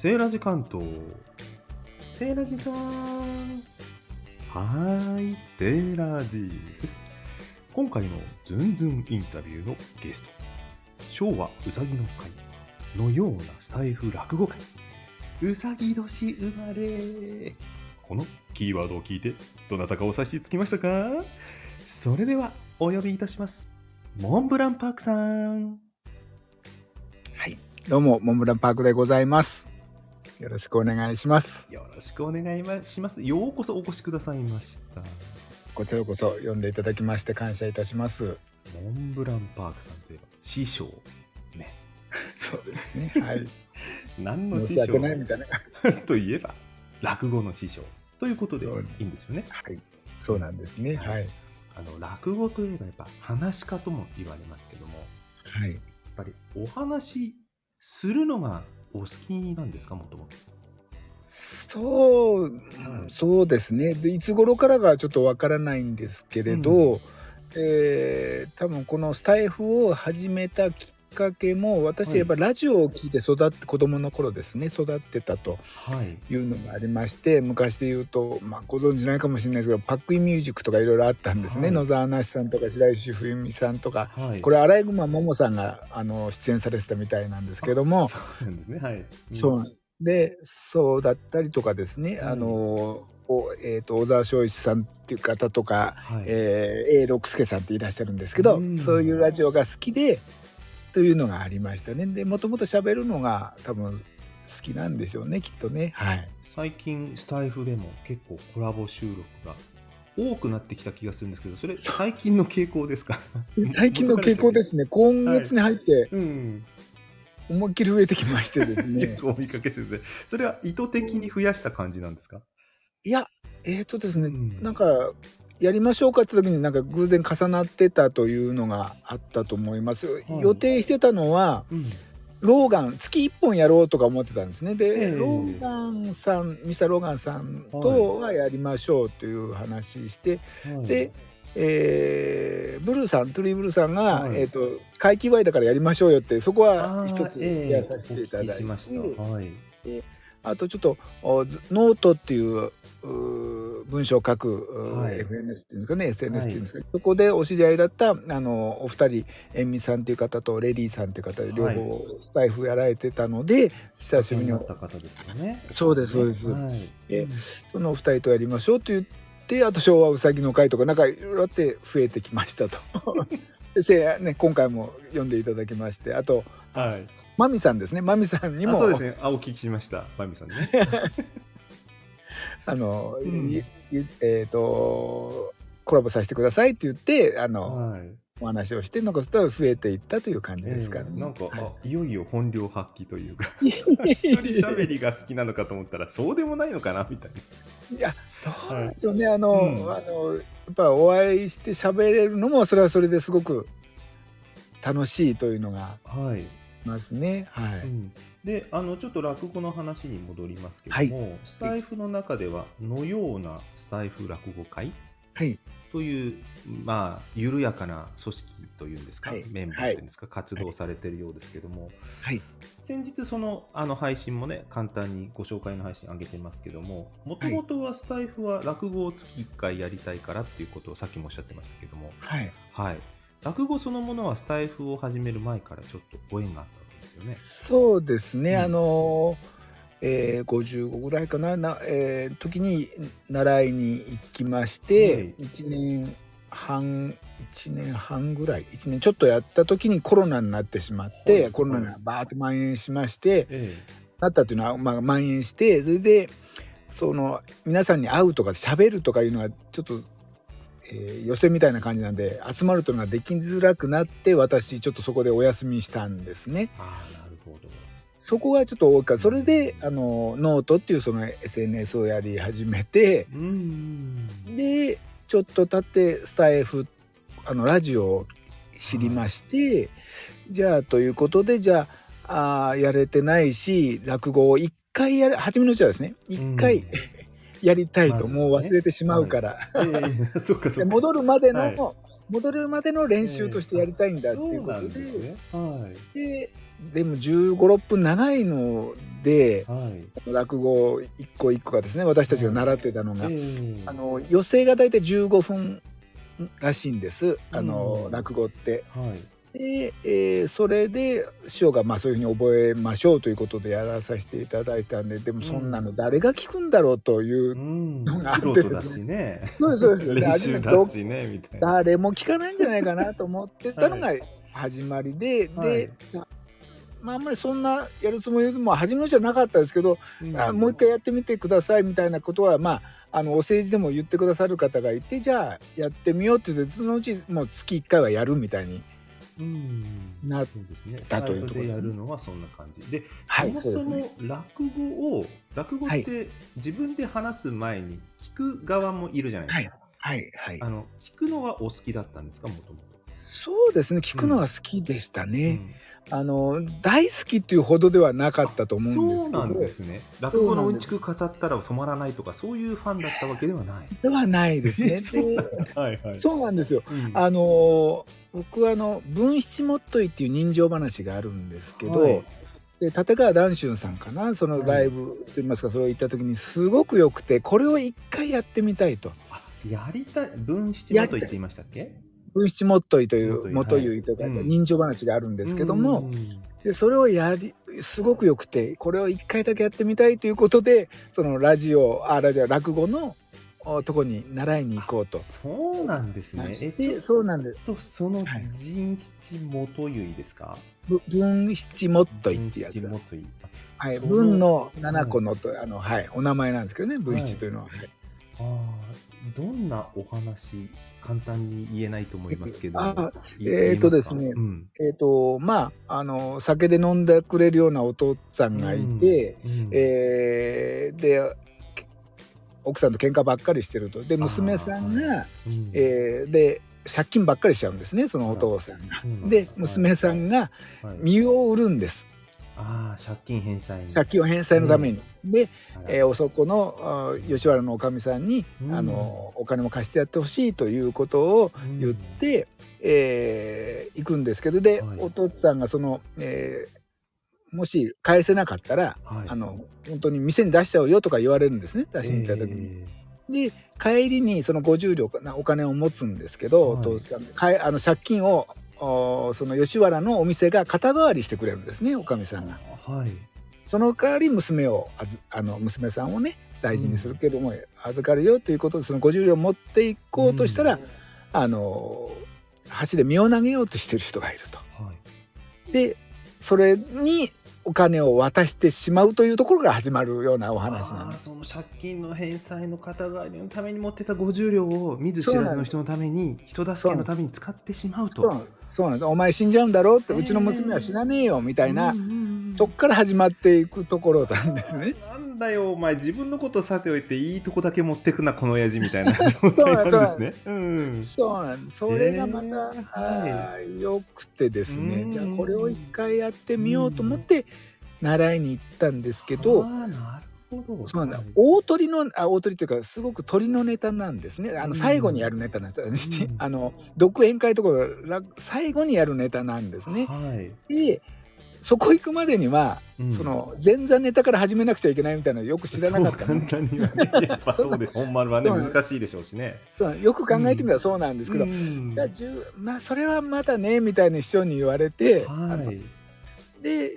セーラジ関東。セーラジさん。はーい、セーラジです。今回のズンズンインタビューのゲスト、昭和うさぎの会のようなスタイフ落語会、うさぎ年生まれ。このキーワードを聞いて、どなたかお察しつきましたかそれでは、お呼びいたします。モンブランパークさん。はい。どうも、モンブランパークでございます。よろしくお願いします。よろしくお願いします。ようこそお越しくださいました。こちらこそ呼んでいただきまして感謝いたします。モンブランパークさんといえば師匠。ね。そうですね。はい。何の師匠？申し訳ないみたいな。といえば、落語の師匠。ということでいいんですよね。はい。そうなんですね。はい。あの、落語といえばやっぱ話し家とも言われますけども、はい。やっぱりお話しするのがお好きなんですか、もともと。そう、そうですね。で、いつ頃からがちょっとわからないんですけれど、うえー多分このスタイフを始めたきっかけも、私やっぱラジオを聞いて育って、子供の頃ですね、育ってたと。はい。いうのがありまして昔で言うと、まあ、ご存知ないかもしれないですけどパックインミュージックとかいろいろあったんですね、はい野沢那須さんとか白石冬美さんとかはい。これアライグマももさんがあの出演されてたみたいなんですけどもそうなんですね。はい。そううんでそうだったりとかですね、うんあのおえー、と小沢昭一さんっていう方とか、はい。えー、A 六輔さんっていらっしゃるんですけど、うんそういうラジオが好きでというのがありましたね。でもともと喋るのが多分好きなんでしょうねきっとね。はい。最近スタイフでも結構コラボ収録が多くなってきた気がするんですけどそれ最近の傾向ですか？最近の傾向ですね。今月に入ってうん。思いっきり増えてきましてです よねくお見かけするんでそれは意図的に増やした感じなんですか、いやえっ、とですね、うん。なんかやりましょうかって時になんか偶然重なってたというのがあったと思います、い予定してたのはうん。ローガン月1本やろうとか思ってたんですね。で、ええ。ローガンさんミスターローガンさんとはやりましょうという話して、はい。でえーブルーさんトゥリーブルーさんが、はい。えー、と会期祝いだからやりましょうよってそこは一つええ。やらさせていただいて、あとちょっとノートっていううー文章を書く、はい。FNS っていうんですかね SNS っていうんですか、そこでお知り合いだったあのお二人塩味さんっていう方とレディーさんっていう方両方スタイフやられてたので、久しぶりになった方ですよね。そうですそうです。はい。えうんそのお二人とやりましょうと言ってあと昭和うさぎの会とかなんかいろいろあって増えてきましたと。でせね、今回も読んでいただきましてあとはい。マミさんですね。マミさんにも。あそうですね。あお聞きしました。マミさんね あの、うん。いいえっ、とコラボさせてくださいって言ってあの、はい。お話をして残すと増えていったという感じですかね。ええ。なんか、はあいよいよ本領発揮というか。い、一人喋りが好きなのかと思ったらそうでもないのかなみたいいやどうでしょうね、あの、うん。あのやっぱお会いして喋れるのもそれはそれですごく楽しいというのが。なはい、ますね。はい。うん、であのちょっと落語の話に戻りますけども、スタイフの中ではのようなスタイフ落語会？はい。というまあ緩やかな組織というんですか、はい。メンバーというんですか、活動されているようですけども、はい。先日そのあの配信もね簡単にご紹介の配信上げてますけどももともとはスタイフは落語を月1回やりたいからっていうことをさっきもおっしゃってましたけども。はい。はい落語そのものはスタイフを始める前からちょっとご縁があったわけですよね。そうですね、うん。あのえー、55ぐらいかな。な、えー時に習いに行きまして、はい。1年半1年半ぐらい1年ちょっとやった時にコロナになってしまって、はい。コロナがバーッと蔓延しましてえなったっていうのは、まあ、蔓延してそれでその皆さんに会うとか喋るとかいうのはちょっと、えー寄せみたいな感じなんで集まるというのができづらくなって私ちょっとそこでお休みしたんですね。ああなるほど。そこがちょっと多いからそれであのノートっていうその SNS をやり始めてうーん。でちょっと経ってスタイフあのラジオを知りまして、じゃあということでじゃああーやれてないし落語を一回やる初めのうちはですね一回、うんやりたいともう忘れてしまうから、戻るまでの、はい戻れるまでの練習としてやりたいんだっていうことで。はい。ででも1 5 6分長いのではい。落語一個一個がですね私たちが習ってたのが、ええあの寄席が大体15分らしいんですあの、うん落語って。はい。で、えーそれで師匠がまあそういうふうに覚えましょうということでやらさせていただいたんででもそんなの誰が聞くんだろうという、うん。のがあって素人だしね。そうですそうですねみたいな。誰も聞かないんじゃないかなと思ってたのが始まりで、はいで、まあ、あんまりそんなやるつもりも初めのじゃなかったですけど、うんあもう一回やってみてくださいみたいなことはまああのお政治でも言ってくださる方がいてじゃあやってみようって言ってそのうちもう月1回はやるみたいにうん。なそうですね。たというところですね。でやるのはそんな感じ。で。はいそもそも落語を落語っはい。て自分で話す前に聞く側もいるじゃないですか。はい。はいあの聞くのはお好きだったんですか？もともそうですね。聞くのは好きでしたと。ね、あの大好きっていうほどではなかったと思うんですけど。そうなんですね。落語のうんちく語ったら止まらないとかそういうファンだったわけではない。ではないですね。そうなんでだ。はいはい。そうなんですよ。うん。あのー僕はあの「文七もっとい」っていう人情話があるんですけど、はい。で立川談春さんかなそのライブといいますかそれを行った時にすごく良くてこれを一回やってみたいと。あやりたい文七だと言っていましたっけ？「文七もっとい」という「もとゆい」とかうん。人情話があるんですけども、うん。でそれをやりすごく良くてこれを一回だけやってみたいということでそのラジオあラジオ落語のおとこに習いに行こうと。そうなんですね。えそうなんです。とそのはい。人七元結ですか？ぶ文七もっといってやつ。はい、文の七個のと、あの、はい、お名前なんですけどね、文七というのは。はい。ああ、どんなお話、簡単に言えないと思いますけど。えーとですねうんえっ、と、まあ、あの、酒で飲んでくれるようなお父さんがいて、うんえーで、奥さんと喧嘩ばっかりしてると。で、娘さんが、うんえーで、借金ばっかりしちゃうんですね、そのお父さんが。うんで、娘さんがはい身を売るんです。ああ、借金返済。に。借金を返済のために。で、あら。えーおそこのあ吉原のおかみさんに、うん。あのお金も貸してやってほしいということを言って、えー行くんですけどで、はい。お父さんがその、えーもし返せなかったら、はい。あの本当に店に出しちゃうよとか言われるんですね出しに行った時に。えで帰りにその50両かなお金を持つんですけど、はい。お父さんかえあの借金をおその吉原のお店が肩代わりしてくれるんですねおかみさんが。ーはい。その代わり娘をあずあの娘さんをね大事にするけども、預かるよということでその50両持っていこうとしたら、うんあの橋で身を投げようとしてる人がいると。はい。でそれにお金を渡してしまうというところが始まるようなお話なん。その借金の返済の肩代わりのために持ってた50両を見ず知らずの人のために人助けのために使ってしまうとそうなんですお前死んじゃうんだろうって、へーうちの娘は死なねえよみたいな、うんうんうんとこから始まっていくところなんですね。なんだよお前自分のことさておいていいとこだけ持ってくなこの親父みたいな 状態なんですね。うんそうなん。それがまた、へーあー良くてですねう。んじゃあこれを一回やってみようと思って習いに行ったんですけど、あーなるほど。そうなんだはい。大鳥のあ大鳥というかすごく鳥のネタなんですね。あうんの最後にやるネタなんです。うん あの独演会とから最後にやるネタなんですね。はい。で。そこ行くまでには、うんその前座ネタから始めなくちゃいけないみたいなのよく知らなかったそうの簡単にはね。やっぱそうです。本番はね難しいでしょうしね。そうよく考えてみたらそうなんですけど、うんまあそれはまだねみたいに師匠に言われて、あのはい。で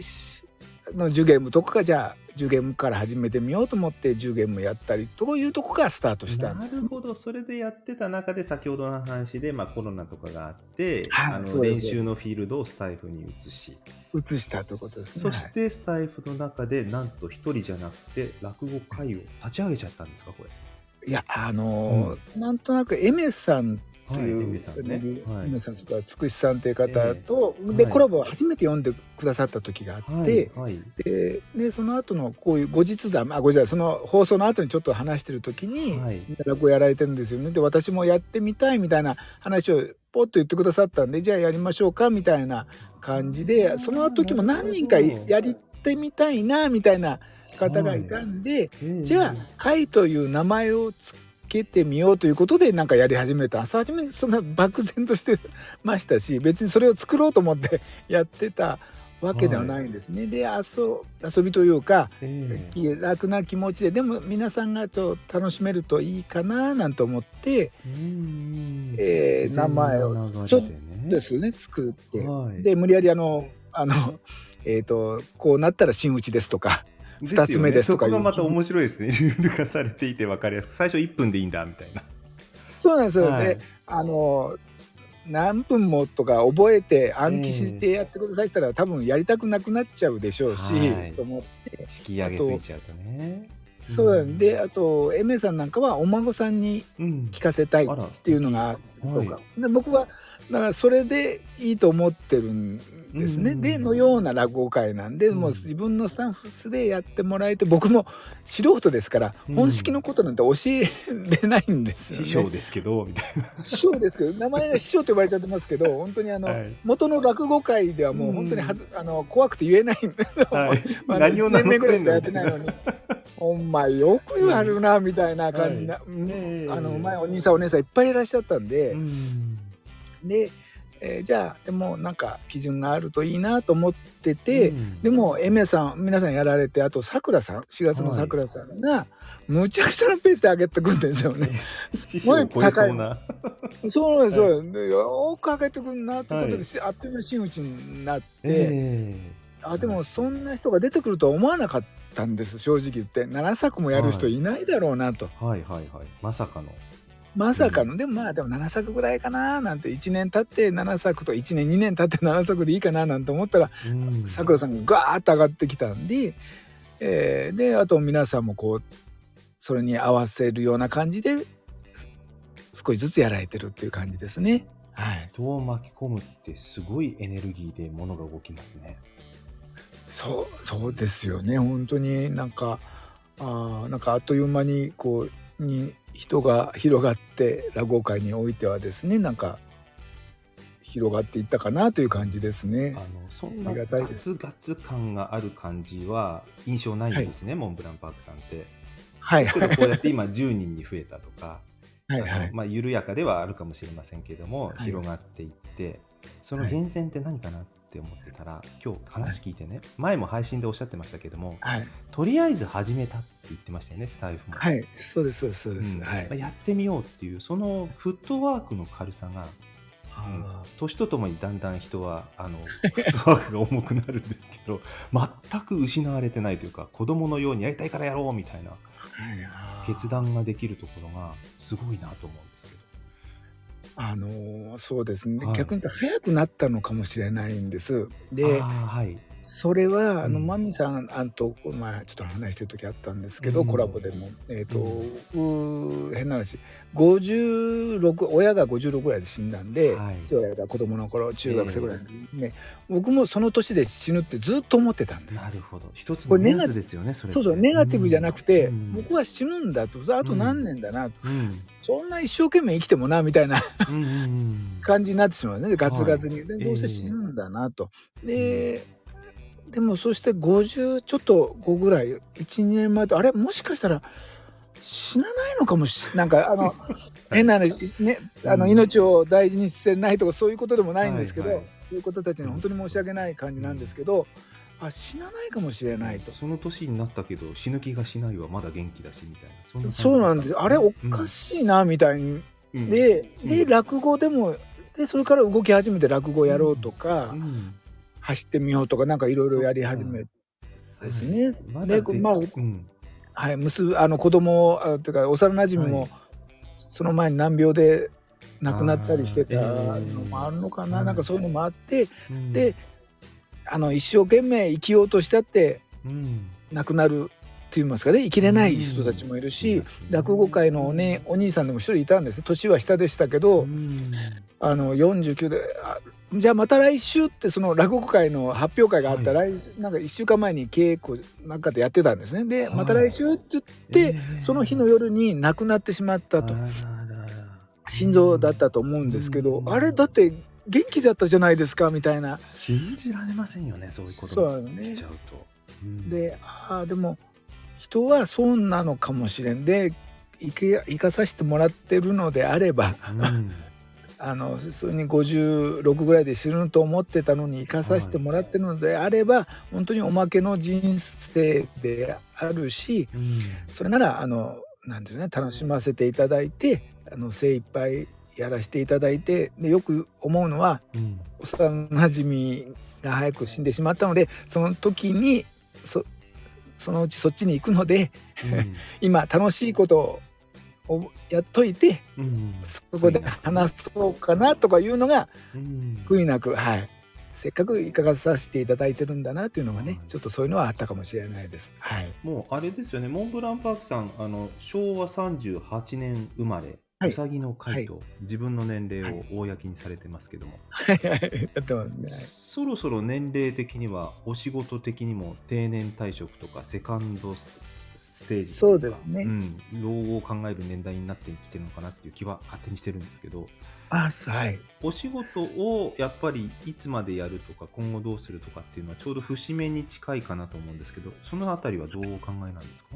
の10ゲームとかがじゃあ10ゲームから始めてみようと思って10ゲームやったりというとこからスタートしたんなでする。ほど、それでやってた中で、先ほどの話で、まあ、コロナとかがあって、はいあの練習のフィールドをスタイフに移し、移したということですね。そしてスタイフの中で、なんと一人じゃなくて、落語会を立ち上げちゃったんですか、これ。いやあのーなんとなくエメさんとはい、う。はい。エメさんとかつくしさんという方と、でええはい。コラボを初めて読んでくださった時があって、はい、はい、ででその後のこういう後日談あごめんなさいその放送の後にちょっと話してる時に、はい。落語やられてるんですよね。で私もやってみたいみたいな話をポッと言ってくださったんでじゃあやりましょうかみたいな感じでその時も何人かやりてみたいなみたいな方がいたんで、じゃあ「会」という名前をつけてみようということでなんかやり始めた朝初めにそんな漠然としてましたし別にそれを作ろうと思ってやってたわけではないんですね。で遊遊びというか楽な気持ちででも皆さんがちょっと楽しめるといいかななんて思って、うんえー名前をちょっ自然な流れですね。作って、はい。で無理やりあのあのえっ、とこうなったら真打ちですとか二つ目ですとかいう。そこがまた面白いですね。ルール化されていて分かりやすく。最初1分でいいんだみたいな。そうなんですよ、はい。であの何分もとか覚えて暗記してやってくださいって言ったら、多分やりたくなくなっちゃうでしょうし、はい。と思って。引き上げすぎちゃうとね。そうなんであとエメさんなんかはお孫さんにうん。聞かせたいっていうのがあるとか、はで僕はだからそれでいいと思ってるんですね。うんでのような落語会なんで、うん。もう自分のスタッフスでやってもらえて僕も素人ですから、うん。本式のことなんて教えれないんですよね。師匠ですけど、みたい師匠ですけど名前が師匠と呼ばれちゃってますけど本当にあの、はい。元の落語会ではもう本当にはず、あの怖くて言えないんで、な。はい。まあ、何を1年目ぐらいしかやのってないのに「お前よく言われるな」みたいな感じな、はい。うん。ええ。あの前お兄さんお姉さんいっぱいいらっしゃったんで、うん。で、えーじゃあでもなんか基準があるといいなと思ってて、うんでもエメさん皆さんやられてあとさくらさん4月のさくらさんが、むちゃくちゃなペースで上げてくんですよね。師匠を超えそうな。そうですよ。でよく上げてくんなってことで、しあっという間に真打ちになって、えあでもそんな人が出てくるとは思わなかったんです正直言って7作もやる人いないだろうなと、えはいはいはい。まさかの。まさかの、でもまあでも7作ぐらいかななんて1年経って7作と1年2年経って7作でいいかななんて思ったらうんさくらさんがガーッと上がってきたんで、えーであと皆さんもこうそれに合わせるような感じです少しずつやられてるっていう感じですね。はい、人を巻き込むってすごいエネルギーで物が動きますね。そうそうですよね本当になんかあーなんかあっという間にこうに人が広がって落語界においてはですねなんか広がっていったかなという感じですね。あ。のそんなガツガツ感がある感じは印象ないんですね、モンブランパークさんって。はい。こうやって今10人に増えたとか、はいはい。まあ、緩やかではあるかもしれませんけども、はい。広がっていってその源泉って何かなって思ってたら、今日話聞いてね、前も配信でおっしゃってましたけどもはい。とりあえず始めたって言ってましたよねスタイフも。はい。そうですそうですそうです、うん。はい。まあ。やってみようっていうそのフットワークの軽さがあ年とともにだんだん人はあのフットワークが重くなるんですけど 全く失われてないというか子供のようにやりたいからやろうみたいな決断ができるところがすごいなと思う。あのーそうですね、はい。逆に言うと早くなったのかもしれないんです。であーはいそれはあの、うん。マミさんあんとこの前ちょっと話してる時あったんですけど、うん。コラボでも。えっ、と、うー変な話。56親が56ぐらいで死んだんで、はい。父親が子供の頃中学生ぐらいの時にね、僕もその年で死ぬってずっと思ってたんです。なるほど。一つこれネガのですよねそれそうそうネガティブじゃなくて、うん。僕は死ぬんだとあと何年だなと、うん。そんな一生懸命生きてもなみたいな 感じになってしまうねガツガツに、でええ。どうせ死ぬんだなと、で、でもそして50ちょっと後ぐらい12年前とあれ？もしかしたら死なないのかもしなんかあの変な話ねあのうん。命を大事にしてないとかそういうことでもないんですけど、はいはい。そういうことたちに本当に申し訳ない感じなんですけど、あ死なないかもしれないと。その年になったけど死ぬ気がしないはまだ元気だしみたいな。そんなそうなんです。あれおかしいなみたいに、うん。ででうん。落語でもでそれから動き始めて落語やろうとか、うん走ってみようとかなんかいろいろやり始めですね。まだででまあうん。はい、娘あの子供あというか幼馴染も、はい。その前に難病で亡くなったりしてたのもあるのかな、ええなんかそういうのもあって、うん。であの一生懸命生きようとしたってうん。亡くなるって言いますかね。生きれない人たちもいるし、うん。落語界のお,、ね、お兄さんでも一人いたんです年は下でしたけど、うん。あの49であじゃあまた来週ってその落語会の発表会があった、は来なんか1週間前に稽古なんかでやってたんですね。で、はい。また来週って言って、ええその日の夜に亡くなってしまったと。心臓だったと思うんですけど、うん。あれだって元気だったじゃないですかみたいな。信じられませんよねそういうこと。そうっちゃうと、うん。でああでも人はそうなのかもしれん。で生かさせてもらってるのであれば、うんあの普通に56ぐらいで死ぬと思ってたのに生かさせてもらってるのであれば、本当におまけの人生であるしうん。それならあのなんていうね楽しませていただいてあの精一杯やらせていただいてでよく思うのはうん。幼なじみが早く死んでしまったのでその時にそそのうちそっちに行くので 今楽しいことをやっといてうん。そこで話そうかなとかいうのがうん。悔いなくはい。せっかくいかがさせていただいてるんだなっていうのがねはい。ちょっとそういうのはあったかもしれないです。はい、もうあれですよね、モンブランパークさん、あの昭和38年生まれ、はい。うさぎの会と自分の年齢を公にされてますけども、はいはい。やってますね。そろそろ年齢的には、お仕事的にも定年退職とか、セカンドスステージそうですね。うん、老後を考える年代になってきてるのかなっていう気は勝手にしてるんですけど、あはい。お仕事をやっぱりいつまでやるとか、今後どうするとかっていうのは、ちょうど節目に近いかなと思うんですけど、そのあたりはどうお考えなんですか？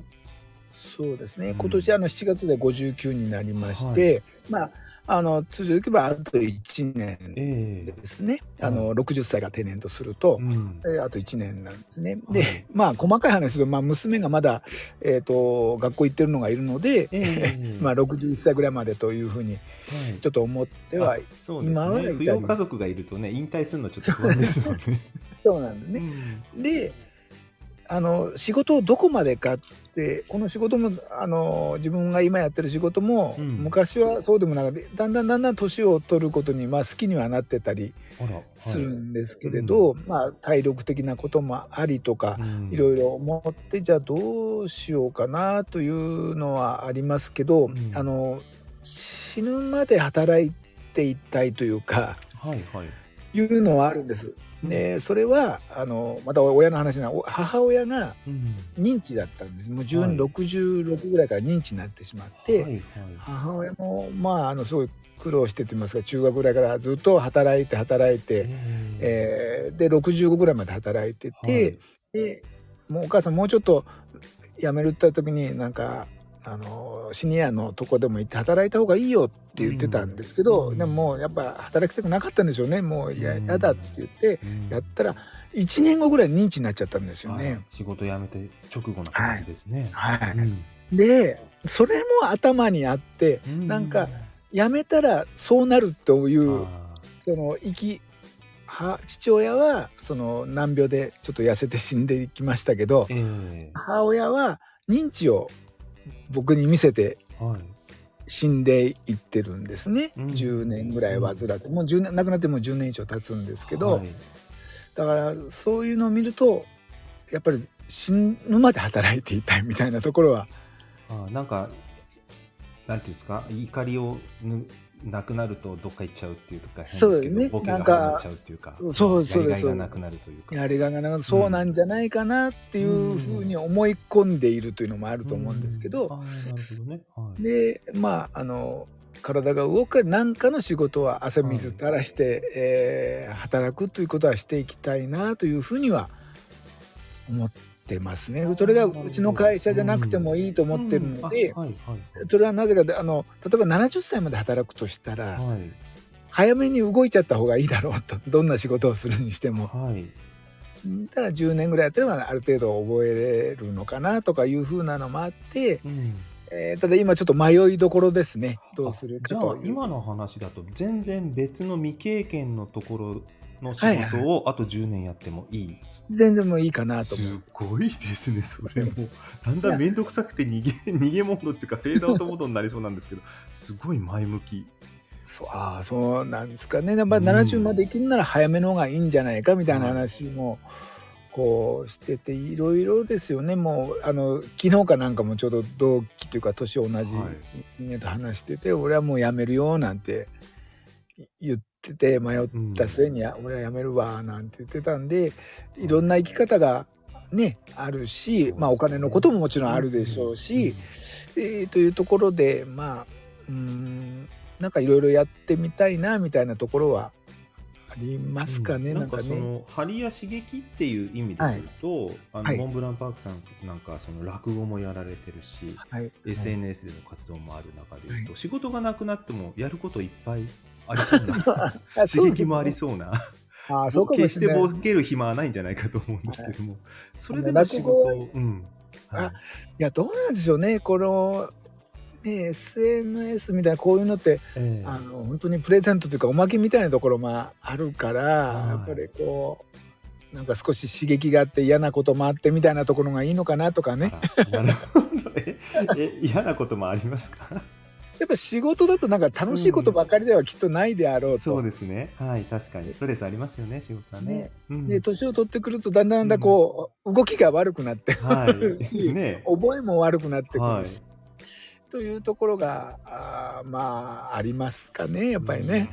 そうですね、うん。今年あの7月で59になりまして、まああの通常いけばあと1年ええですね、はいあの60歳が定年とすると、うん。えあと1年なんですね。はい。でまあ細かい話すると、まあ、娘がまだ、えー、と学校行ってるのがいるので、ええ まあ、61歳ぐらいまでというふうにはい。ちょっと思ってはあそうですね、今は扶養家族がいるとね、引退するのちょっと不安ですもんね。そうなんでね。うん。であの仕事をどこまでかってこの仕事もあの自分が今やってる仕事も、うん。昔はそうでもなくてだんだんだんだん年を取ることに、まあ、好きにはなってたりするんですけれど、まあ、体力的なこともありとか、うん。いろいろ思ってじゃあどうしようかなというのはありますけど、うん。あの死ぬまで働いていたいというかはいはい。いうのはあるんです。でそれはあのまた親の話なお母親がうん。認知だったんです。もう10はい。66ぐらいから認知になってしまって、はいはい。母親もまああのすごい苦労してと言いますか中学ぐらいからずっと働いて働いて、ええ。ーで65ぐらいまで働いてえて、でもうお母さんもうちょっと辞めるって時になんかあのシニアのとこでも行って働いた方がいいよって言ってたんですけど、うんでももうやっぱ働きたくなかったんでしょうね。もういやうん。やだって言ってうん。やったら1年後ぐらい認知になっちゃったんですよはいね。仕事辞めて直後の感じですね。はい。うん。でそれも頭にあってなんか辞めたらそうなるというあその生きは父親はその難病でちょっと痩せて死んでいきましたけどーえ。母親は認知を僕に見せて。死んでいってるんですね、うん。10年ぐらい患ってもう10年亡くなってもう10年以上経つんですけど、はい。だからそういうのを見るとやっぱり死ぬまで働いていたいみたいなところはあなんか、なんていうんですか、怒りをぬなくなるとどっか行っちゃうっていうか、そうですねボケがなんか始まっちゃうっていうか、そうそうやりですがいがなくなるというか。やりがいがなくそうなんじゃないかなっていうふうに思い込んでいるというのもあると思うんですけど、うん。あーなるほどね。はい。でまああの体が動く何かの仕事は汗水垂らして、えー働くということはしていきたいなというふうには思ってますね。それがうちの会社じゃなくてもいいと思ってるので、それはなぜかであの例えば70歳まで働くとしたら、はい。早めに動いちゃった方がいいだろうと どんな仕事をするにしても。はい。ただ10年ぐらいやってればある程度覚えれるのかなとかいうふうなのもあって、うん。えーただ今ちょっと迷いどころですね。どうするかと今の話だと全然別の未経験のところの仕事をあと10年やってもいい、全然もういいかなとす思う。ごいですねそれも。だんだん面倒くさくて逃げ 逃げモードっていうかフェードアウトモードになりそうなんですけどすごい前向き。そうああそうなんですかね。やっぱうん70まで生きるなら早めの方がいいんじゃないかみたいな話もこうしてていろいろですよね。もうあの昨日かなんかもちょうど同期というか年同じはい。人間と話してて、俺はもうやめるよなんて言ってて迷った末に、俺はやめるわなんて言ってたんでいろんな生き方がねあるし、まあ、お金のことももちろんあるでしょうし、えーというところでまあうーんなんかいろいろやってみたいなみたいなところはりますかね、うん。なんかね。その張りや刺激っていう意味ですると、あのはい。モンブランパークさんなんかその落語もやられてるし、はい、SNS での活動もある中でいうと、は仕事がなくなってもやることいっぱいありそうな。あ刺激もありそうな。ですね。あそうかも決してしれない。ボケる暇はないんじゃないかと思うんですけども、それでも落仕語事を、うん。はい。いやどうなんでしょうね。このね SNS みたいなこういうのってええ。あの本当にプレゼントというかおまけみたいなところもあるから、はい。やっぱりこうなんか少し刺激があって嫌なこともあってみたいなところがいいのかなとかね。なるほどええ嫌なこともありますか？やっぱ仕事だとなんか楽しいことばかりではきっとないであろうと。そうですね。はい確かに。ストレスありますよね仕事はね。ね。うん。で年を取ってくるとだんだんだんこう、動きが悪くなってはい。ね覚えも悪くなってくはいるし、というところがあーまあありますかねやっぱりね。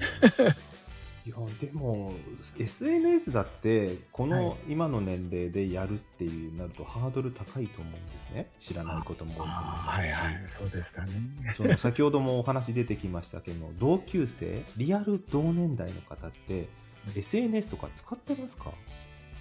うんいやでも SNS だってこはい。の今の年齢でやるっていうなるとハードル高いと思うんですね。知らないことも多いと思いあますはいはい。そうでしたね。その先ほどもお話出てきましたけど 同級生リアル同年代の方って SNS とか使ってますか？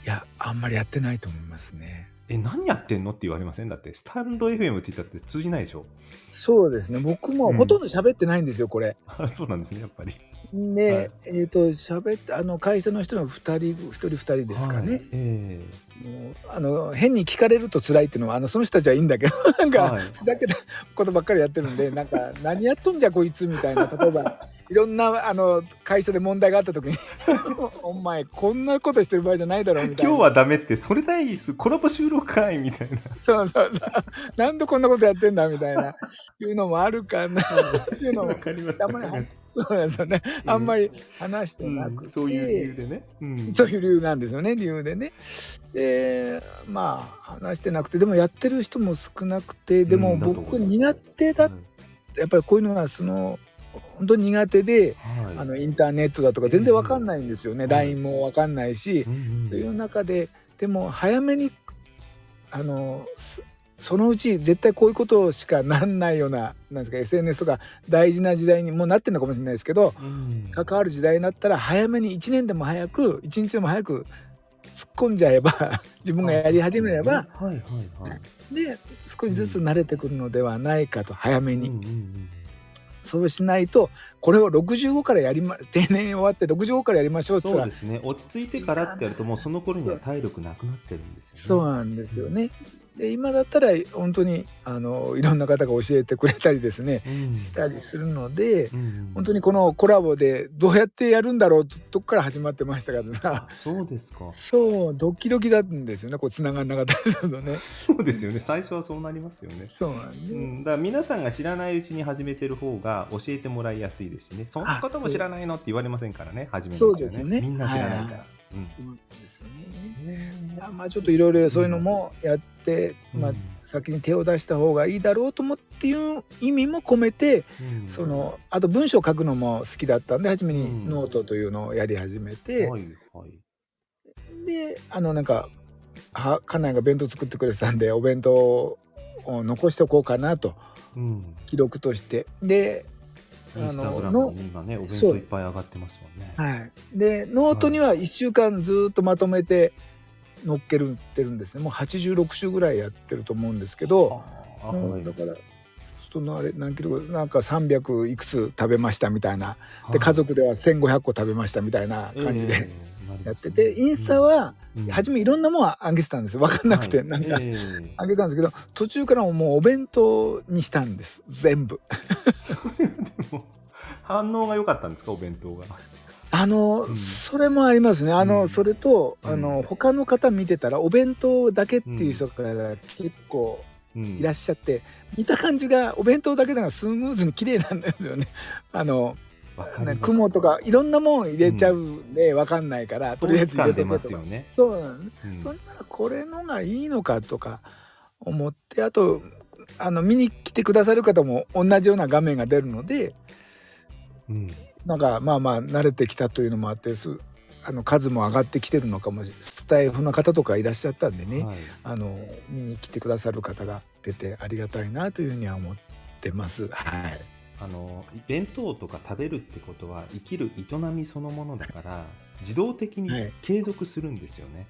いやあんまりやってないと思いますね。え何やってんのって言われません？だってスタンド FM って言ったって通じないでしょ？そうですね。僕もほとんど喋ってないんですよこれ。あ そうなんですねやっぱりで、はい。えっ、と喋ってあの会社の人の2人1人2人ですかはい。ね。え。もうあの変に聞かれると辛いっていうのはあのその人たちはいいんだけど なんか、えはい。ふざけたことばっかりやってるんでなんか何やっとんじゃこいつみたいな例えばいろんなあの会社で問題があった時に「お前こんなことしてる場合じゃないだろ」みたいな。今日はダメってそれだいコラボ収録会みたいな。そうそうそう。なんでこんなことやってんだみたいないうのもあるかなっていうのもわかります。あんまりは そうですよね、あんまり話してなくて、うんそういう理由でね、うん。そういう理由なんですよね理由でね。でまあ話してなくて。でもやってる人も少なくて。でも僕苦手だやっぱりこういうのがその本当に苦手ではい。あのインターネットだとか全然わかんないんですよね、うん。LINE もわかんないし。う、ん。という中ででも早めにあのすそのうち絶対こういうことしかならないようななんですか SNS とか大事な時代にもうなってるのかもしれないですけどうん。関わる時代になったら早めに1年でも早く1日でも早く突っ込んじゃえば 自分がやり始めれば、はいはいはい。で少しずつ慣れてくるのではないかと早めに、うんうんうんそうしないとこれを65からやりま定年終わって65からやりましょうってそうですね。落ち着いてからってやるともうその頃には体力なくなってるんですよね。そうなんですよね。で今だったら本当にあのいろんな方が教えてくれたりですねうん。したりするのでうん。うん本当にこのコラボでどうやってやるんだろうととこから始まってましたから。あそうですか。そうドキドキなんですよねこう繋がんなかったりするとね。そうですよね。最初はそうなりますよね。そうなんで、うん、だから皆さんが知らないうちに始めてる方が教えてもらいやすいですしね。そんなことも知らないのって言われませんからね初めのうちはそうですね。みんな知らないから、はいそうなんですようんね。まあちょっといろいろそういうのもやって、まあうん先に手を出した方がいいだろうと思っていう意味も込めて、うん。そのあと文章を書くのも好きだったんで初めにうん。ノートというのをやり始めて、はいはい。であのなんかは家内が弁当作ってくれてたんでお弁当を残しておこうかなとうん。記録として。でインスタグラムに今ねお弁当いっぱい上がってますもんね。はい、でノートには1週間ずっとまとめて載っけるってるんですね。もう86週ぐらいやってると思うんですけど、だからそうするとあれ何キロなんか300いくつ食べましたみたいな。はい。で家族では1500個食べましたみたいな感じでやってて、インスタはうん初めいろんんなもんあげてたんですよ。分かんなくて、はい。なんか。ええ。あげたんですけど途中からもうお弁当にしたんです。全部。反応が良かったんですか？お弁当が。あの、うん。それもありますね。あの、うん。それと、うん。あの、他の方見てたら、お弁当だけっていう人が結構うん。いらっしゃって、見た感じが、お弁当だけだからスムーズに綺麗なんですよね。あの、ね雲とか、いろんなもん入れちゃうんで、わかんないから、とりあえず入れてま。すよね。そうなんです。うん。そんならこれのがいいのかとか思って、あと、あの、見に来てくださる方も同じような画面が出るので、うん。なんかまあまあ慣れてきたというのもあってすあの数も上がってきてるのかもしれないスタイフの方とかいらっしゃったんでね、はい。あの見に来てくださる方が出てありがたいなというふうには思ってます。はい、あの弁当とか食べるってことは生きる営みそのものだから自動的にはい。継続するんですよね、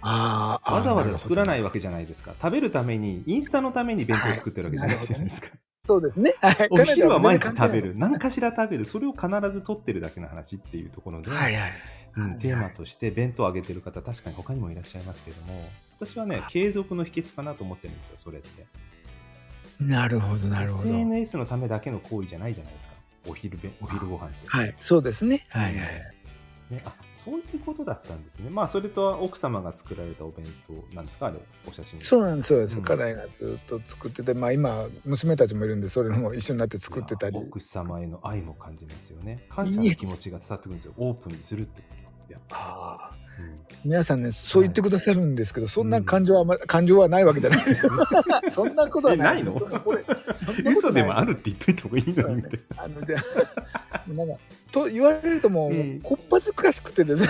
あーあー。わざわざ作らないわけじゃないですか。食べるためにインスタのために弁当作ってるわけじゃないじゃないですか、そうですね。はい。お昼は毎日食べる。何かしら食べる。それを必ず取ってるだけの話っていうところで、はいはい。うん、テーマとして弁当をあげてる方確かに他にもいらっしゃいますけども私はね継続の秘訣かなと思ってるんですよそれってなるほど、なるほど。SNS のためだけの行為じゃないじゃないですか。お昼べお昼ご飯って、はい、そうですね。はいはい。ね、あそういうことだったんですね。まあそれと奥様が作られたお弁当なんですかあれお写真。そうなんです、そうです。うん。家内がずっと作ってて、まあ今、娘たちもいるんで、それも一緒になって作ってたり。奥様への愛も感じますよね。感謝の気持ちが伝わってくるんですよ。オープンにするってこと。やっぱ皆さんね、そう言ってくださるんですけど、そんな感情は、ま、感情はないわけじゃないです。そんなことはない。えないの？嘘でもあるって言っといた方がいいのに。みたい。あのじゃあ なんかと言われるともう、うんこっぱずかしくてですね。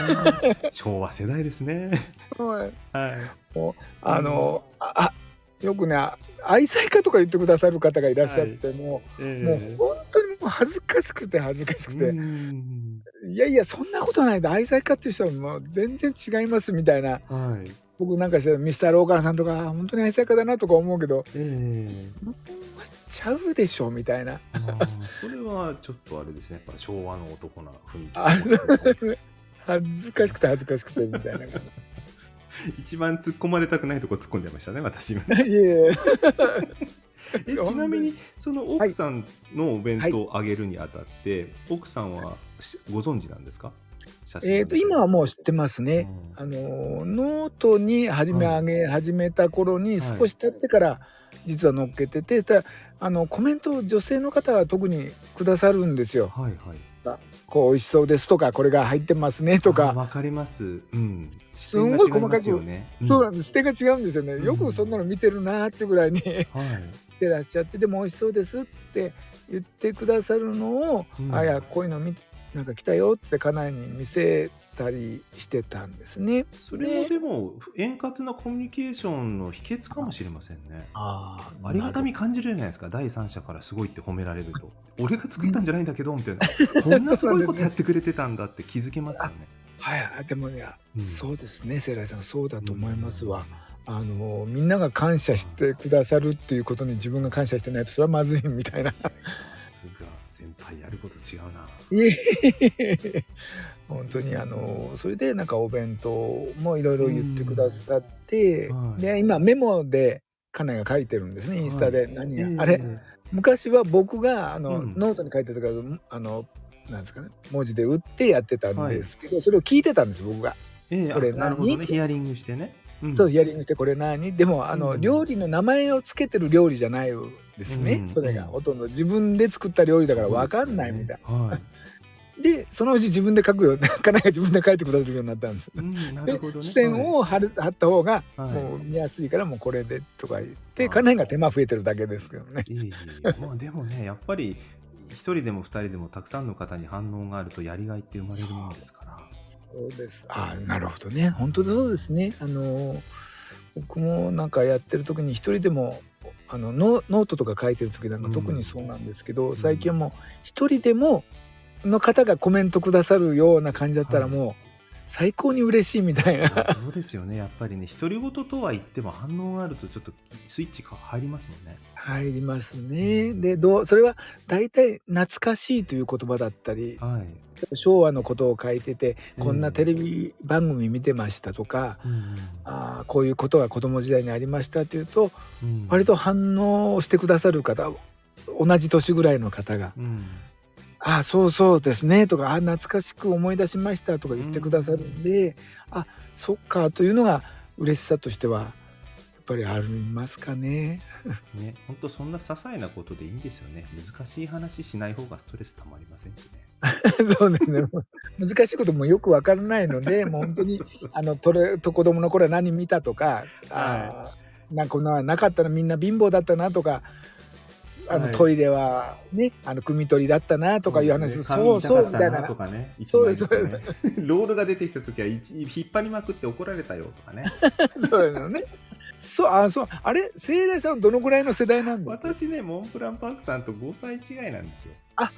な昭和世代ですね。はい。はい。あの、ああよくね愛妻家とか言ってくださる方がいらっしゃって、もうもう本当にもう恥ずかしくて恥ずかしくて、うん。いやいやそんなことないで愛妻家っていう人はもう全然違いますみたいな。はい。僕なんかしてミスターローカーさんとか本当に愛妻家だなとか思うけどええちゃうでしょみたいな。それはちょっとあれですね。やっぱ昭和の男な雰囲気。あ恥ずかしくて恥ずかしくてみたいな感じ 一番突っ込まれたくないとこ突っ込んでましたね私が いえ ちなみにその奥さんのお弁当をあげるにあたって、奥さんはしご存知なんですか？写真。えっと今はもう知ってますね。うん。あのノートに始め上げ始めた頃にはい。少し経ってから実は載っけてて、そしたらあのコメントを女性の方は特にくださるんですよ。はいはいこう美味しそうですとかこれが入ってますねとあか。わかります。うん。すんごい視点が違ますよね。そうなんです。視点が違うんですよね。うん。よくそんなの見てるなーってぐらいにはい。てらっしゃってでも美味しそうですって言ってくださるのを、うん。あいやこういうの見てなんか来たよって家内に見せたりしてたんですね。それもでも円滑なコミュニケーションの秘訣かもしれませんね。あありがたみ感じるじゃないですか。第三者からすごいって褒められると。俺が作ったんじゃないんだけどみたいな。こんなすごいことやってくれてたんだって気づけますよね。はいはいでもね、うん。そうですね。セイライさんそうだと思いますわ、あのみんなが感謝してくださるっていうことに自分が感謝してないとそれはまずいみたいな。さすが。先輩やること違うな 本当にあのそれでなんかお弁当もいろいろ言ってくださって、うんはい。で今メモで家内が書いてるんですねインスタで。何が、ええあれ昔は僕があの、うん。ノートに書いてたからあのなんですかね文字で打ってやってたんですけど、それを聞いてたんです僕が。ええこれあなるほど何？ねヒアリングしてね、ん。そうヒアリングしてこれ何？でもあの、うん。料理の名前をつけてる料理じゃないですね、うん。それが。ほとんど自分で作った料理だから分かんないみたいそうですよね。はい でそのうち自分で書くように家内が自分で書いてくださるようになったんです。うん、なでるほどね付箋を貼る貼った方がはいもう見やすいからもうこれでとか言ってはい家内が手間増えてるだけですけどね。いえいえいえまあでもねやっぱり一人でも二人でもたくさんの方に反応があるとやりがいって生まれるものですからそうです。あなるほどね。本当そうですね。あの僕もなんかやってる時に一人でもあのノノートとか書いてる時なんか特にそうなんですけど、ん最近はもう一人でもの方がコメントくださるような感じだったらはい。もう最高に嬉しいみたいな。そうですよね。やっぱりね独り言とは言っても反応があるとちょっとスイッチが入りますもんね。入りますね。でどうそれは大体懐かしいという言葉だったりはい、昭和のことを書いててうんこんなテレビ番組見てましたとか、うん。あーこういうことが子供時代にありましたっていうとうん。割と反応してくださる方同じ年ぐらいの方がうん「あそうそうですね」とか「あ懐かしく思い出しました」とか言ってくださるんで「あそっか」というのが嬉しさとしてはやっぱりありますかね。ね本当そんな些細なことでいいんですよね。難しい話しない方がストレスたまりませんしね。そうですね。難しいこともよくわからないのでもう本当にあのとれと子供の頃は何見たとか、あーなんかこんなのなかったらみんな貧乏だったなとかあの、はい。トイレはねあの汲み取りだったなとかいう話そそううそうみたいなとかねそうですいきなりね。ロードが出てきた時は一引っ張りまくって怒られたよとかね。そうですよね。そうあそう。あれ？聖来さんはどのぐらいの世代なんです？か私ね、モンブランパークさんと5歳違いなんですよ。あ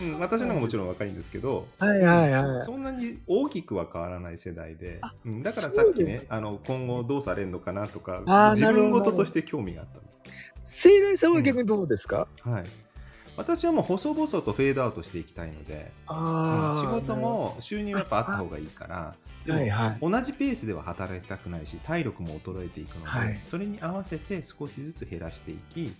うん、私の方がもちろんん若いんですけど、はいはいはい。そんなに大きくは変わらない世代で。あ、うん、だからさっきそうです。ねあの今後どうされるのかなとか自分事として興味があった。聖来さんは逆にどうですか、はい、私はもう細々とフェードアウトしていきたいので、うんああ仕事も収入はやっぱあった方がいいからでもはいはい。同じペースでは働きたくないし体力も衰えていくので、はい。それに合わせて少しずつ減らしていき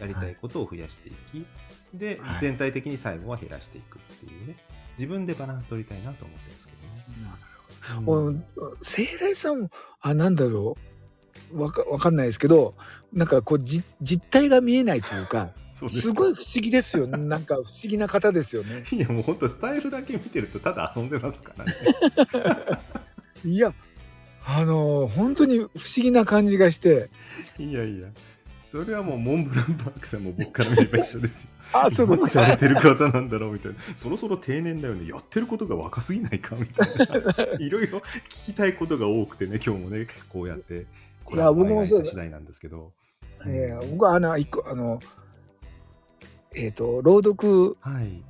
やりたいことを増やしていき、で、はい。全体的に最後は減らしていくっていうね自分でバランス取りたいなと思ってるんですけどね。おうん。聖来さんもあなんだろう。わかわかんないですけどなんかこうじ実態が見えないというか すすごい不思議ですよねなんか不思議な方ですよね。いやもう本当スタイルだけ見てるとただ遊んでますからね。いやあの本当に不思議な感じがしていやいやそれはもうモンブランパークさんも僕から見れば一緒ですよ。あそうです何されかてる方なんだろうみたいな。そろそろ定年だよね。やってることが若すぎないかみたいな。いろいろ聞きたいことが多くてね、今日もね、こうやって。いや僕もそう次第なんですけど。えー僕はあの一個あのえっ、と朗読はい。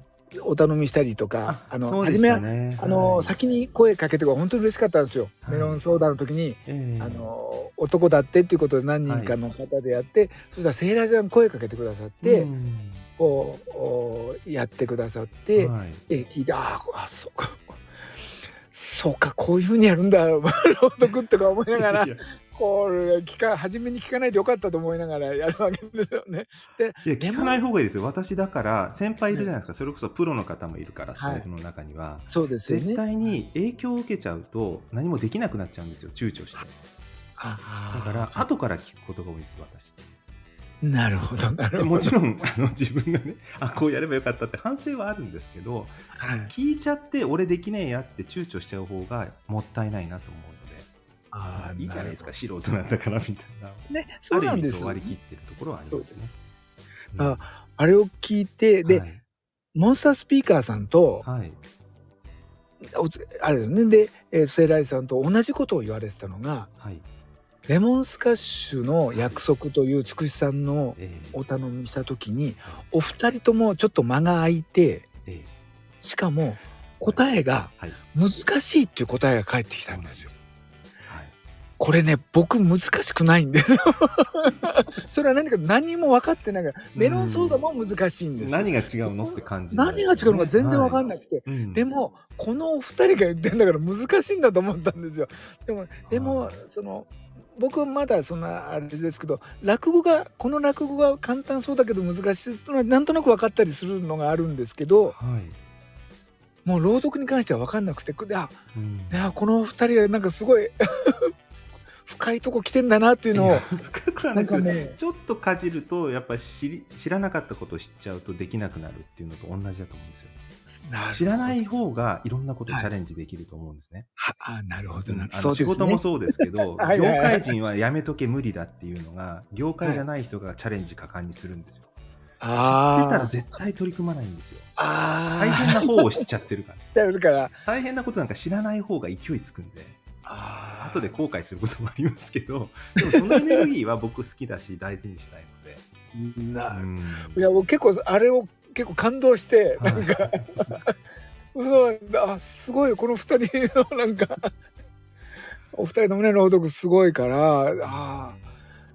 お頼みしたりとかあのそうで初めは。あの、はい先に声かけてが本当に嬉しかったんですよ、はい。メロンソーダの時に、ええ。あの男だってっていうことで何人かの方でやって、そしたらセーラージさん声かけてくださって、うん。こうおやってくださって、はい。え聞いてあーあそうか。そうかこういうふうにやるんだ 朗読とか思いながらこれ聞か初めに聞かないでよかったと思いながらやるわけですよね。いや聞かない方がいいですよ。私だから、先輩いるじゃないですか。それこそプロの方もいるから、スタイフの中には。そうですよね絶対に影響を受けちゃうと何もできなくなっちゃうんですよ躊躇してあだから後から聞くことが多いです私なるほどなるほど。でもちろんあの自分がねあこうやればよかったって反省はあるんですけどはい、聞いちゃって俺できねえやって躊躇しちゃう方がもったいないなと思うあーいいじゃないですか素人なんだからみたいな。ねそうなんですよ割り切ってるところはありますね。そうですうん。ああれを聞いてで、はい。モンスタースピーカーさんと、はい。おつあれですね。で、えー、セイライさんと同じことを言われてたのがはい。レモンスカッシュの約束というつくしさんのええ。お頼みした時にお二人ともちょっと間が空いてええ。しかも答えがはい。難しいっていう答えが返ってきたんですよ。はいこれね僕難しくないんです。よ。それは何か何も分かってないからメロンソーダも難しいんですよ。何が違うの？って感じ何が違うのか全然分かんなくて、うん。でもこのお二人が言ってんだから難しいんだと思ったんですよ。でもでも、はいその僕はまだそんなあれですけど落語がこの落語が簡単そうだけど難しいのはなんとなく分かったりするのがあるんですけどはい。もう朗読に関しては分かんなくてであうん。いやこの二人がなんかすごい深いとこ来てんだなっていうのを深くはなね。ちょっとかじるとやっぱり知り知らなかったことを知っちゃうとできなくなるっていうのと同じだと思うんですよ。知らない方がいろんなことをチャレンジできると思うんですね、はあなるほど。なるあの仕。事もそうですけど はいはいはい。業界人はやめとけ無理だっていうのが業界じゃない人がチャレンジ果敢にするんですよ、知ってたら絶対取り組まないんですよ。あ大変な方を知っちゃってる から。大変なことなんか知らない方が勢いつくんで後で後悔することもありますけどでもそのエネルギーは僕好きだし大事にしたいので、なうん。いや僕結構あれを結構感動してなんか。あすごいこの二人のなんか。お二人のね朗読すごいからあ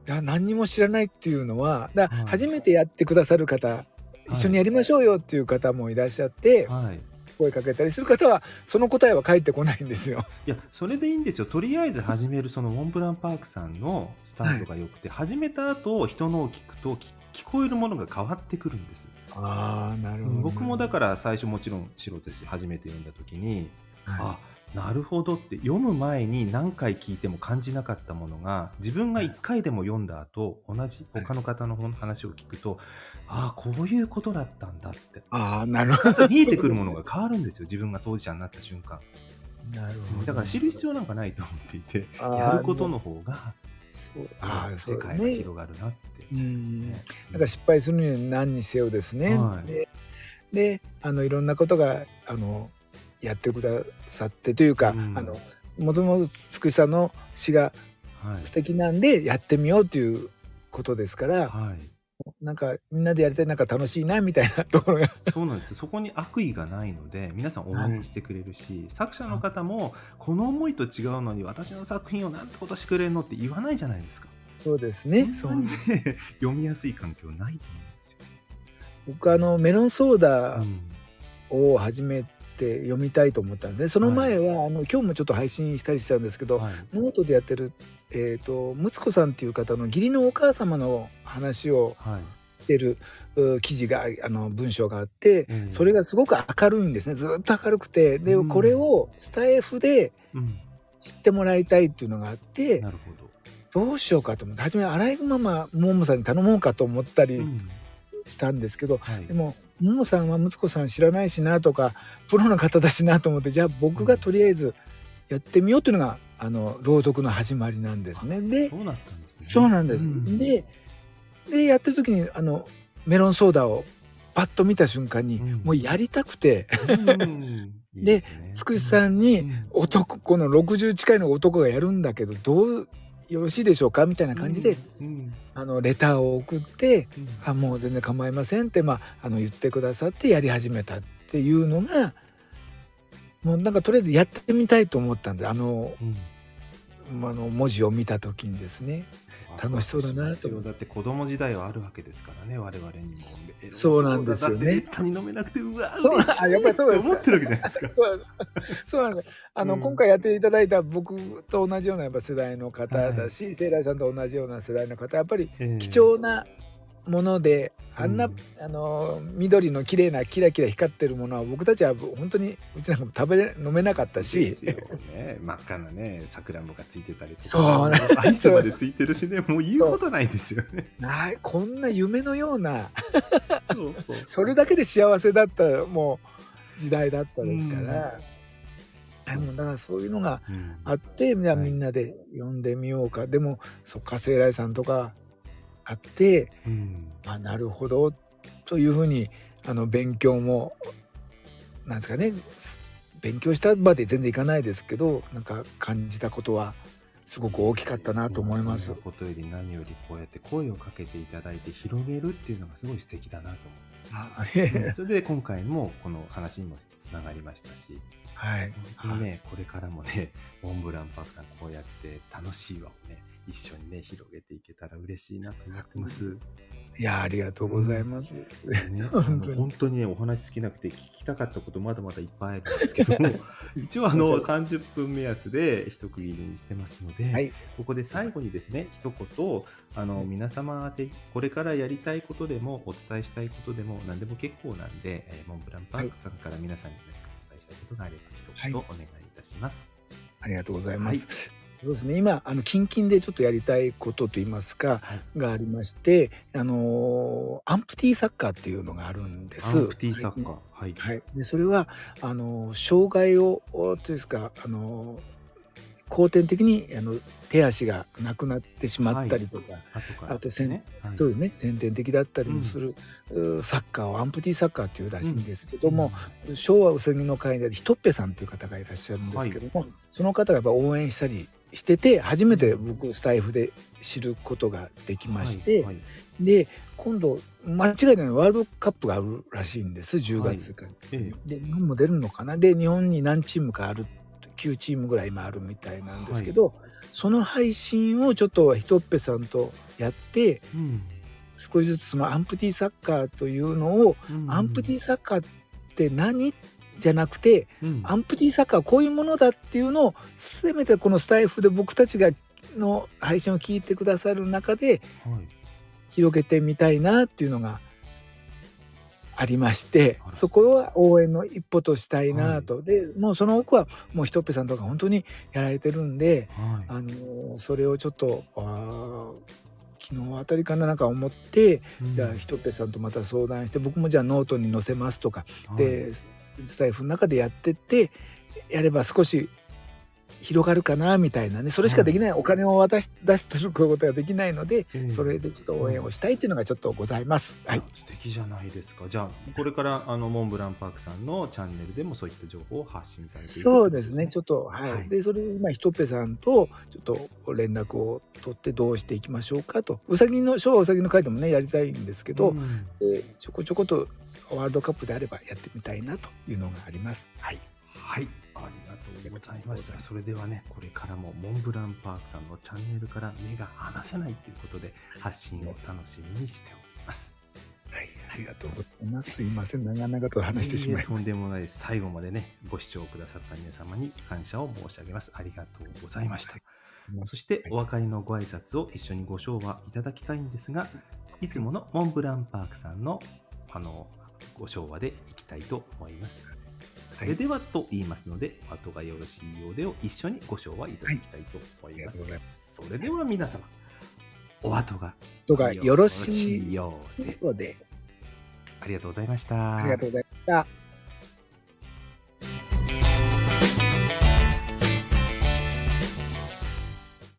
あ何にも知らないっていうのはだはい。初めてやってくださる方、一緒にやりましょうよっていう方もいらっしゃって、はい声かけたりする方はその答えは返ってこないんですよ。いやそれでいいんですよ。とりあえず始めるそのモンブランパークさんのスタートが良くて、始めた後人のを聞くと聞聞こえるものが変わってくるんです、ああなる僕もだから最初もちろん素人ですし初めて読んだ時に、はあなるほどって読む前に何回聞いても感じなかったものが自分が1回でも読んだ後同じ他の方の話を聞くと、ああこういうことだったんだって。ああなるほど。見えてくるものが変わるんですよ自分が当事者になった瞬間。なるほど。だから知る必要なんかないと思っていてやることの方がそうあ世界がね。広がるなって。うですんね。なんか失敗するには何にせよですね。はい。でであのいろんなことがあのやってくださってというか、うん。あのもともとつくしさんの詩がはい。素敵なんでやってみようということですからはいなんかみんなでやりたいなんか楽しいなみたいなところが。そうなんです。そこに悪意がないので皆さん応援してくれるし、作者の方もこの思いと違うのに私の作品をなんてことしてくれるのって言わないじゃないですか。そうですね。そう。ね読みやすい環境ないと思うんですよ。僕あのメロンソーダうん。を初めて読みたいと思ったんでその前は、あの今日もちょっと配信したりしたんですけど、はい。ノートでやってる、えー、と睦子さんっていう方の義理のお母様の話をはい。してるう記事があの文章があって、ええそれがすごく明るいんですね。ずっと明るくてで、うん。これをスタイフでうん、知ってもらいたいっていうのがあってなるほど。どうしようかと思って初めアライグママももさんに頼もうかと思ったりうんしたんですけど、はい。でもももさんは睦子さん知らないしなとかプロの方だしなと思ってじゃあ僕がとりあえずやってみようっていうのがあの朗読の始まりなんですね。でそうだったんですね。そうなんです。うん。ででやってる時にあのメロンソーダをパッと見た瞬間に、うん。もうやりたくて。でつくしさんにうん。男この60近いの男がやるんだけどどうよろしいでしょうか？みたいな感じで、うん。あのレターを送ってうん「あもう全然構いません」って、まあ、あの言ってくださってやり始めたっていうのがもうなんかとりあえずやってみたいと思ったんです。あのうん。あの文字を見た時にですね。楽しそうだなと。思ってだって子供時代はあるわけですからね我々にも。そうなんですよね。だってめったに飲めなくてうわそう嬉しいあやっぱりそうです思ってるわけじゃないですか。そうそうなんです。あの、うん。今回やっていただいた僕と同じようなやっぱ世代の方だし、セイライさんと同じような世代の方やっぱりええ。貴重なもので、あんな、うんあの緑の綺麗なキラキラ光ってるものは僕たちは本当にうちなんかも食べれ飲めなかったでしね、真っ赤なね、さくらんぼがついてたりとか、そうアイスまでついてるしね、もう言うことないですよね。ないこんな夢のような。そうそう。それだけで幸せだったもう時代だったですから、あもうだからそういうのがうん。あってじゃあはい。みんなで読んでみようか、でもそっか聖来さんとかあってうん。あなるほどというふうにあの勉強もなんですかねす勉強したまで全然いかないですけどなんか感じたことはすごく大きかったなと思います。ことより何よりこうやって声をかけていただいて広げるっていうのがすごい素敵だなとあ思って。それで今回もこの話にもつながりましたし、はい、本当にね、これからもね、モンブランパークさんこうやって楽しい輪をね、一緒にね、広げていけたら嬉しいなと思ってます。いやありがとうございます。ね、あ 本当本当にね、お話尽きなくて聞きたかったことまだまだいっぱいあるんですけども、一応あのそう30分目安で一区切りにしてますので、はいここで最後にですね、一言、あの皆様宛てこれからやりたいことでも、お伝えしたいことでも、何でも結構なんで、えーモンブランパークさんから皆さんに何かお伝えしたいことがあれば、一言お願いいたします。ありがとうございます。はいそうですね今あの近々でちょっとやりたいことといいますか、はいがありましてあのーアンプティサッカーっていうのがあるんです。アンプティサッカー。はい。はい、でそれはあの障害をおというんですかあの後天的にあの手足がなくなってしまったりとか、後からあとせんね。はい。そうですね。先天的だったりもする、うサッカーをアンプティサッカーっていうらしいんですけども、昭和うさぎの会でひとっぺさんという方がいらっしゃるんですけども、その方がやっぱ応援したりしてて初めて僕スタイフで知ることができまして、はいはい。で今度間違いないワールドカップがあるらしいんです。10月から、え。で日本も出るのかな。で日本に何チームかある9チームぐらい今あるみたいなんですけど、その配信をちょっとひとっぺさんとやってうん。少しずつそのアンプティサッカーというのを、うん。アンプティサッカーって何？じゃなくてうん。アンプティサッカーはこういうものだっていうのをせめてこのスタイフで僕たちがの配信を聞いてくださる中ではい。広げてみたいなっていうのがありましてそこは応援の一歩としたいなと、でもうその奥はもうひとっぺさんとか本当にやられてるんで、はい。あのそれをちょっと昨日あたりかななんか思って、じゃあひとっぺさんとまた相談して僕もじゃあノートに載せますとか、はい。でスタイフの中でやってってやれば少し広がるかなみたいなねそれしかできない、お金を渡し出してることができないので、ええそれでちょっと応援をしたいっていうのがちょっとございます。はい、素敵じゃないですか。じゃあ、これからあのモンブランパークさんのチャンネルでもそういった情報を発信されていくそうですねちょっっとはい、はい。でそれ今ひとっぺさんとちょっと連絡を取ってどうしていきましょうかと。うさぎの昭和うさぎの会でもねやりたいんですけど、ん。でちょこちょことワールドカップであればやってみたいなというのがあります。はい、はい、ありがとうございます。それではね、これからもモンブランパークさんのチャンネルから目が離せないということで、発信を楽しみにしております。はい、ありがとうございます。すいません長々と話してしまいとんでもないです。最後までね、ご視聴くださった皆様に感謝を申し上げます。ありがとうございました。そしてお別れのご挨拶を一緒にご唱和いただきたいんですが、いつものモンブランパークさんのあのご唱和でいきたいと思います。それではと言いますので、後がよろしいようでを一緒にご唱和いただきたいと思いま。はいますそれでは皆様、お後がよろしいようで、ありがとうございました。ありがとうございました。